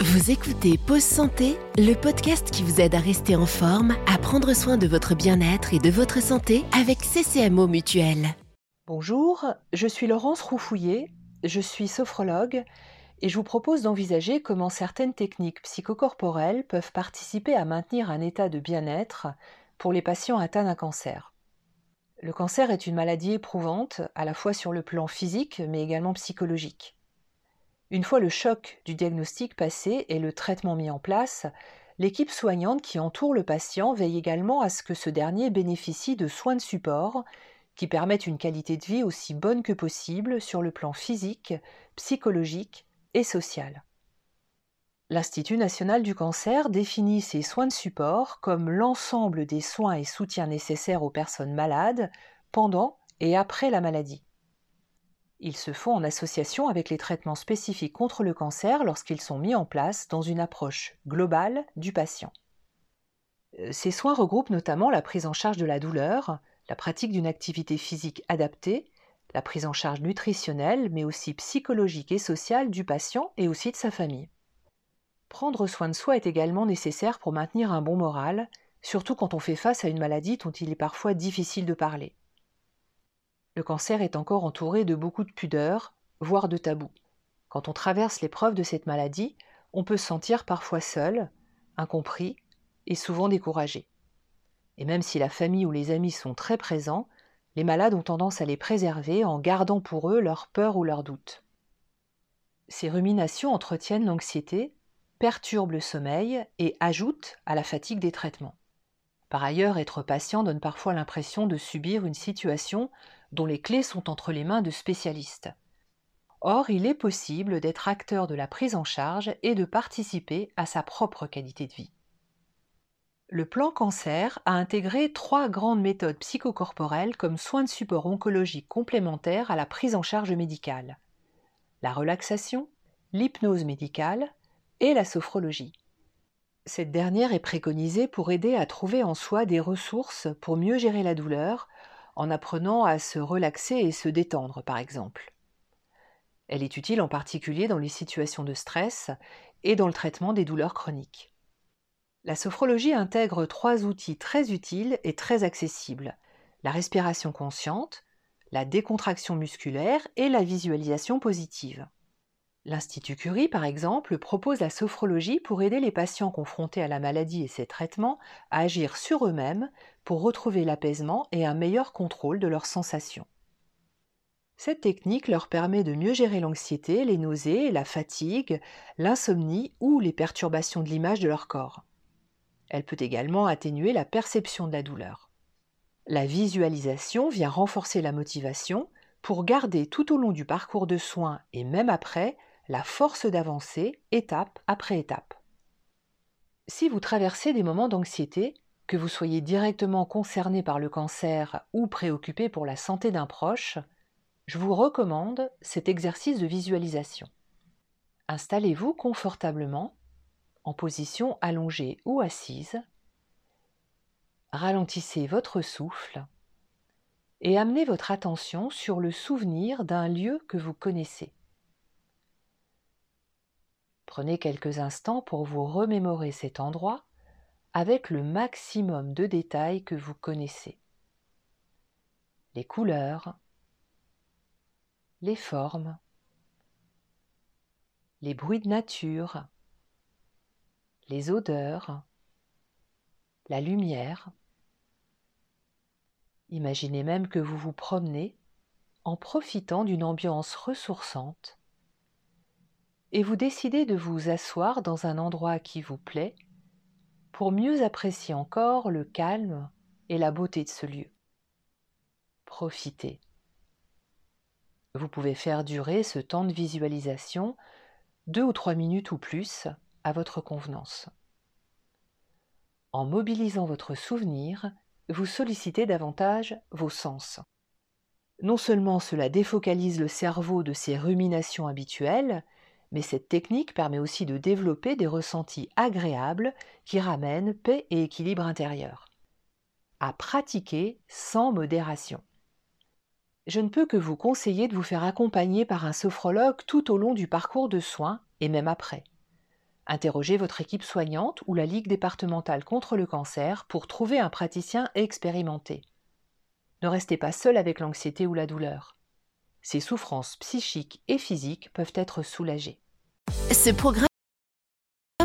Vous écoutez Pause Santé, le podcast qui vous aide à rester en forme, à prendre soin de votre bien-être et de votre santé avec CCMO Mutuel. Bonjour, je suis Laurence Roufouillet, je suis sophrologue et je vous propose d'envisager comment certaines techniques psychocorporelles peuvent participer à maintenir un état de bien-être pour les patients atteints d'un cancer. Le cancer est une maladie éprouvante à la fois sur le plan physique mais également psychologique. Une fois le choc du diagnostic passé et le traitement mis en place, l'équipe soignante qui entoure le patient veille également à ce que ce dernier bénéficie de soins de support qui permettent une qualité de vie aussi bonne que possible sur le plan physique, psychologique et social. L'Institut national du cancer définit ces soins de support comme l'ensemble des soins et soutiens nécessaires aux personnes malades pendant et après la maladie. Ils se font en association avec les traitements spécifiques contre le cancer lorsqu'ils sont mis en place dans une approche globale du patient. Euh, ces soins regroupent notamment la prise en charge de la douleur, la pratique d'une activité physique adaptée, la prise en charge nutritionnelle, mais aussi psychologique et sociale du patient et aussi de sa famille. Prendre soin de soi est également nécessaire pour maintenir un bon moral, surtout quand on fait face à une maladie dont il est parfois difficile de parler le cancer est encore entouré de beaucoup de pudeurs, voire de tabous. Quand on traverse l'épreuve de cette maladie, on peut se sentir parfois seul, incompris et souvent découragé. Et même si la famille ou les amis sont très présents, les malades ont tendance à les préserver en gardant pour eux leurs peurs ou leurs doutes. Ces ruminations entretiennent l'anxiété, perturbent le sommeil et ajoutent à la fatigue des traitements. Par ailleurs, être patient donne parfois l'impression de subir une situation dont les clés sont entre les mains de spécialistes. Or, il est possible d'être acteur de la prise en charge et de participer à sa propre qualité de vie. Le plan cancer a intégré trois grandes méthodes psychocorporelles comme soins de support oncologique complémentaires à la prise en charge médicale. La relaxation, l'hypnose médicale et la sophrologie. Cette dernière est préconisée pour aider à trouver en soi des ressources pour mieux gérer la douleur, en apprenant à se relaxer et se détendre, par exemple. Elle est utile en particulier dans les situations de stress et dans le traitement des douleurs chroniques. La sophrologie intègre trois outils très utiles et très accessibles la respiration consciente, la décontraction musculaire et la visualisation positive. L'Institut Curie, par exemple, propose la sophrologie pour aider les patients confrontés à la maladie et ses traitements à agir sur eux-mêmes pour retrouver l'apaisement et un meilleur contrôle de leurs sensations. Cette technique leur permet de mieux gérer l'anxiété, les nausées, la fatigue, l'insomnie ou les perturbations de l'image de leur corps. Elle peut également atténuer la perception de la douleur. La visualisation vient renforcer la motivation pour garder tout au long du parcours de soins et même après la force d'avancer étape après étape. Si vous traversez des moments d'anxiété, que vous soyez directement concerné par le cancer ou préoccupé pour la santé d'un proche, je vous recommande cet exercice de visualisation. Installez-vous confortablement en position allongée ou assise. Ralentissez votre souffle et amenez votre attention sur le souvenir d'un lieu que vous connaissez. Prenez quelques instants pour vous remémorer cet endroit avec le maximum de détails que vous connaissez. Les couleurs, les formes, les bruits de nature, les odeurs, la lumière. Imaginez même que vous vous promenez en profitant d'une ambiance ressourçante et vous décidez de vous asseoir dans un endroit qui vous plaît pour mieux apprécier encore le calme et la beauté de ce lieu. Profitez. Vous pouvez faire durer ce temps de visualisation deux ou trois minutes ou plus à votre convenance. En mobilisant votre souvenir, vous sollicitez davantage vos sens. Non seulement cela défocalise le cerveau de ses ruminations habituelles, mais cette technique permet aussi de développer des ressentis agréables qui ramènent paix et équilibre intérieur. À pratiquer sans modération. Je ne peux que vous conseiller de vous faire accompagner par un sophrologue tout au long du parcours de soins et même après. Interrogez votre équipe soignante ou la Ligue départementale contre le cancer pour trouver un praticien expérimenté. Ne restez pas seul avec l'anxiété ou la douleur. Ces souffrances psychiques et physiques peuvent être soulagées. Ce programme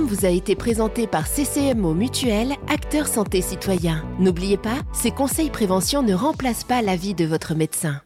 vous a été présenté par CCMO Mutuel, acteur santé citoyen. N'oubliez pas, ces conseils prévention ne remplacent pas l'avis de votre médecin.